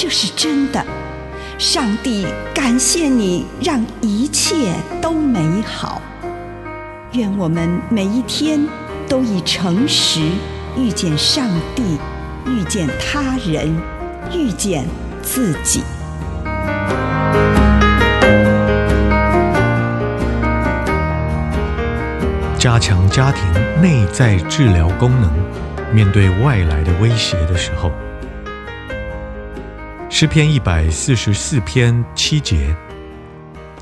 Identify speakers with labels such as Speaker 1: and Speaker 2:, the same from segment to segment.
Speaker 1: 这是真的。上帝感谢你，让一切都美好。愿我们每一天都以诚实遇见上帝，遇见他人，遇见自己。
Speaker 2: 加强家庭内在治疗功能，面对外来的威胁的时候，诗篇一百四十四篇七节，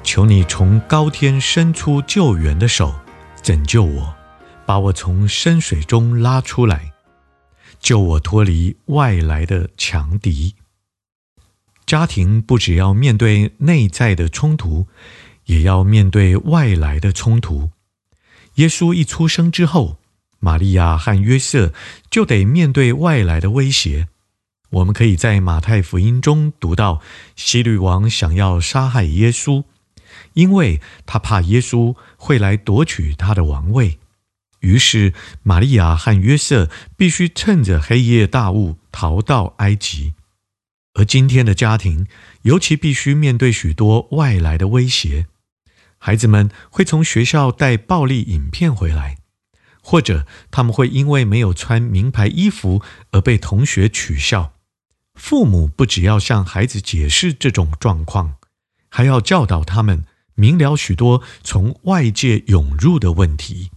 Speaker 2: 求你从高天伸出救援的手，拯救我，把我从深水中拉出来，救我脱离外来的强敌。家庭不只要面对内在的冲突，也要面对外来的冲突。耶稣一出生之后，玛利亚和约瑟就得面对外来的威胁。我们可以在马太福音中读到，希律王想要杀害耶稣，因为他怕耶稣会来夺取他的王位。于是，玛利亚和约瑟必须趁着黑夜大雾逃到埃及。而今天的家庭，尤其必须面对许多外来的威胁。孩子们会从学校带暴力影片回来，或者他们会因为没有穿名牌衣服而被同学取笑。父母不只要向孩子解释这种状况，还要教导他们明了许多从外界涌入的问题。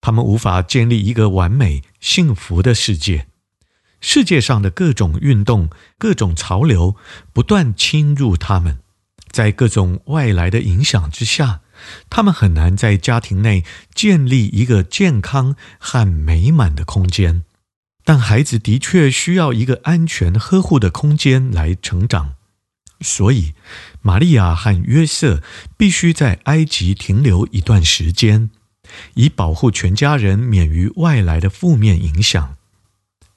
Speaker 2: 他们无法建立一个完美幸福的世界。世界上的各种运动、各种潮流不断侵入他们。在各种外来的影响之下，他们很难在家庭内建立一个健康和美满的空间。但孩子的确需要一个安全呵护的空间来成长，所以玛利亚和约瑟必须在埃及停留一段时间，以保护全家人免于外来的负面影响。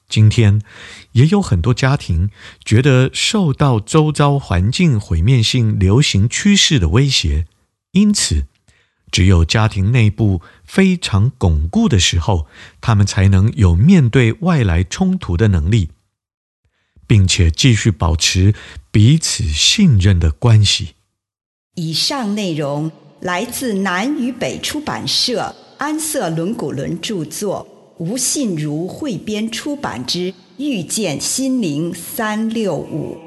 Speaker 2: 今天也有很多家庭觉得受到周遭环境毁灭性流行趋势的威胁，因此只有家庭内部非常巩固的时候，他们才能有面对外来冲突的能力，并且继续保持彼此信任的关系。
Speaker 1: 以上内容来自南与北出版社安瑟伦古伦著作。吴信如汇编出版之《遇见心灵三六五》。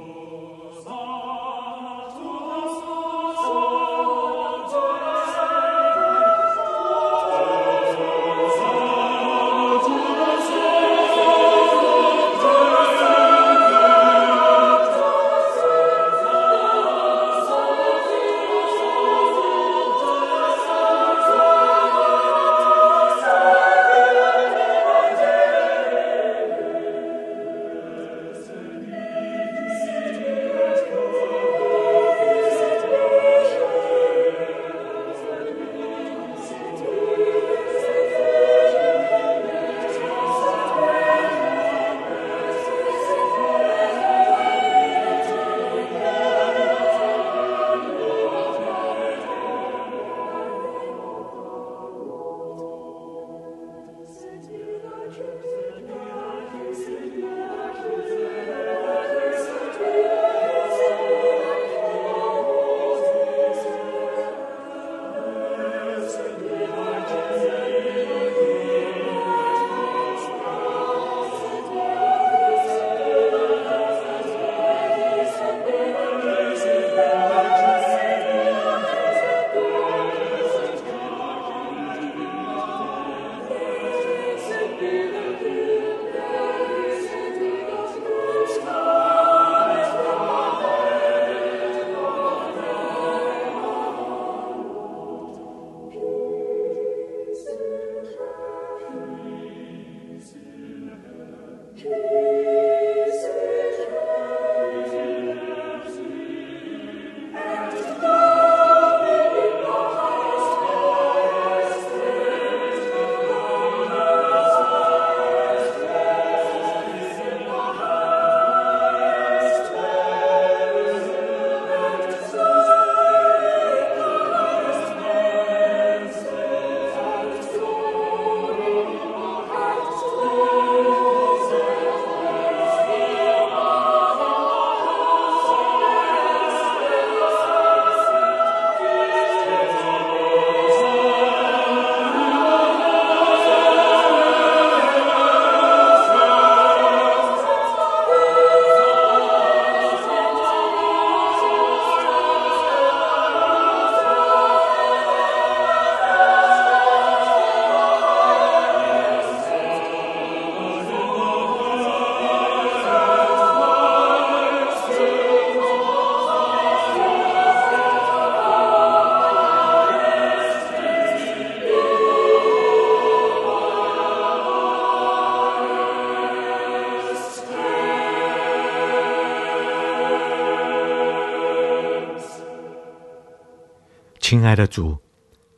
Speaker 2: 亲爱的主，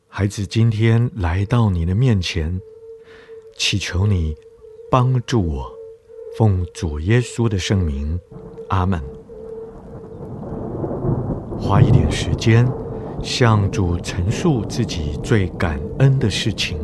Speaker 2: 孩子今天来到你的面前，祈求你帮助我，奉主耶稣的圣名，阿门。花一点时间，向主陈述自己最感恩的事情。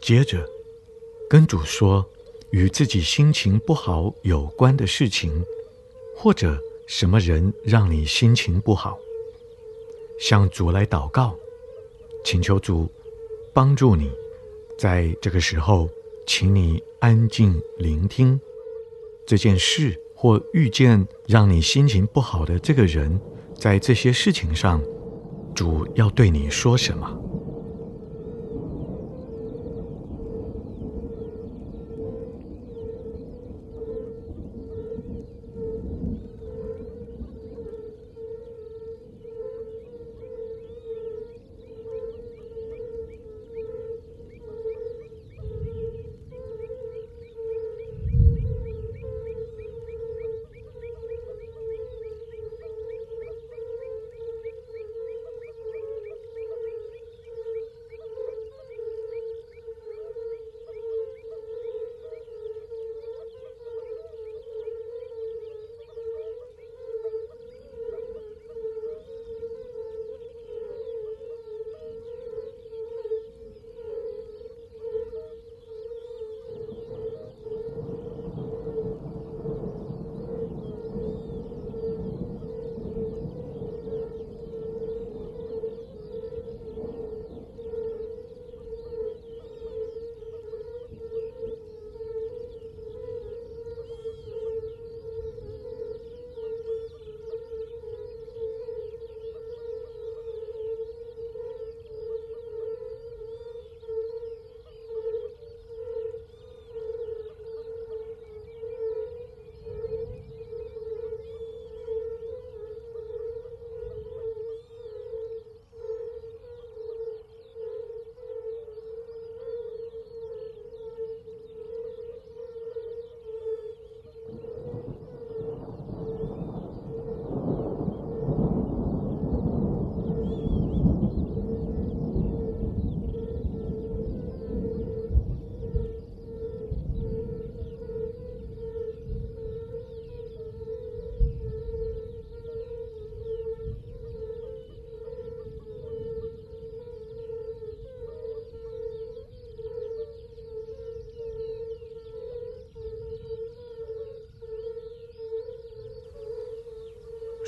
Speaker 2: 接着，跟主说与自己心情不好有关的事情，或者什么人让你心情不好，向主来祷告，请求主帮助你。在这个时候，请你安静聆听这件事，或遇见让你心情不好的这个人，在这些事情上，主要对你说什么？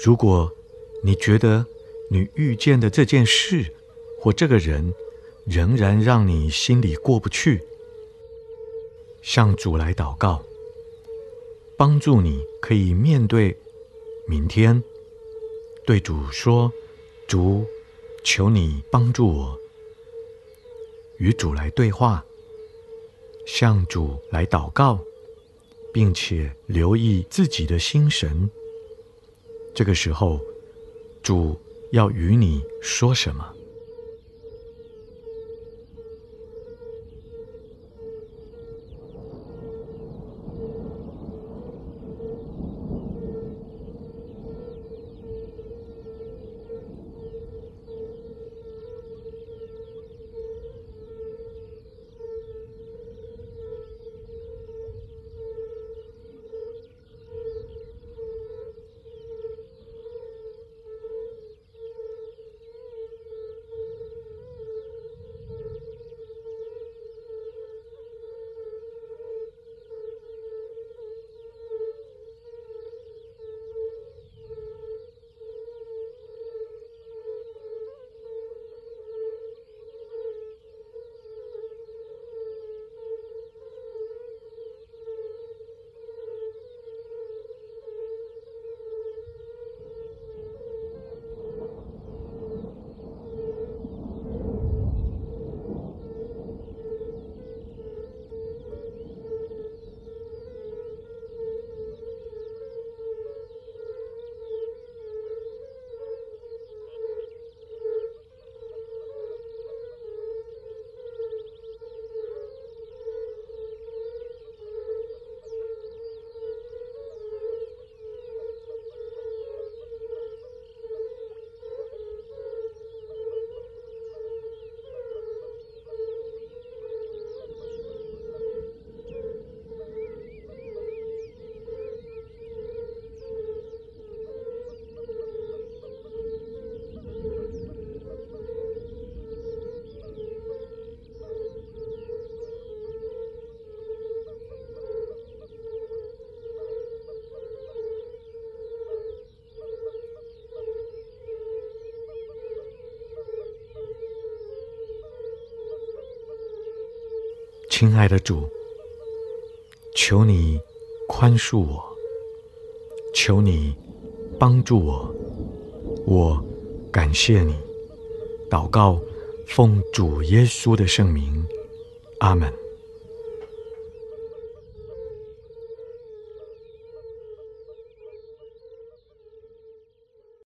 Speaker 2: 如果你觉得你遇见的这件事或这个人仍然让你心里过不去，向主来祷告，帮助你可以面对明天，对主说：“主，求你帮助我。”与主来对话，向主来祷告，并且留意自己的心神。这个时候，主要与你说什么？亲爱的主，求你宽恕我，求你帮助我，我感谢你。祷告，奉主耶稣的圣名，阿门。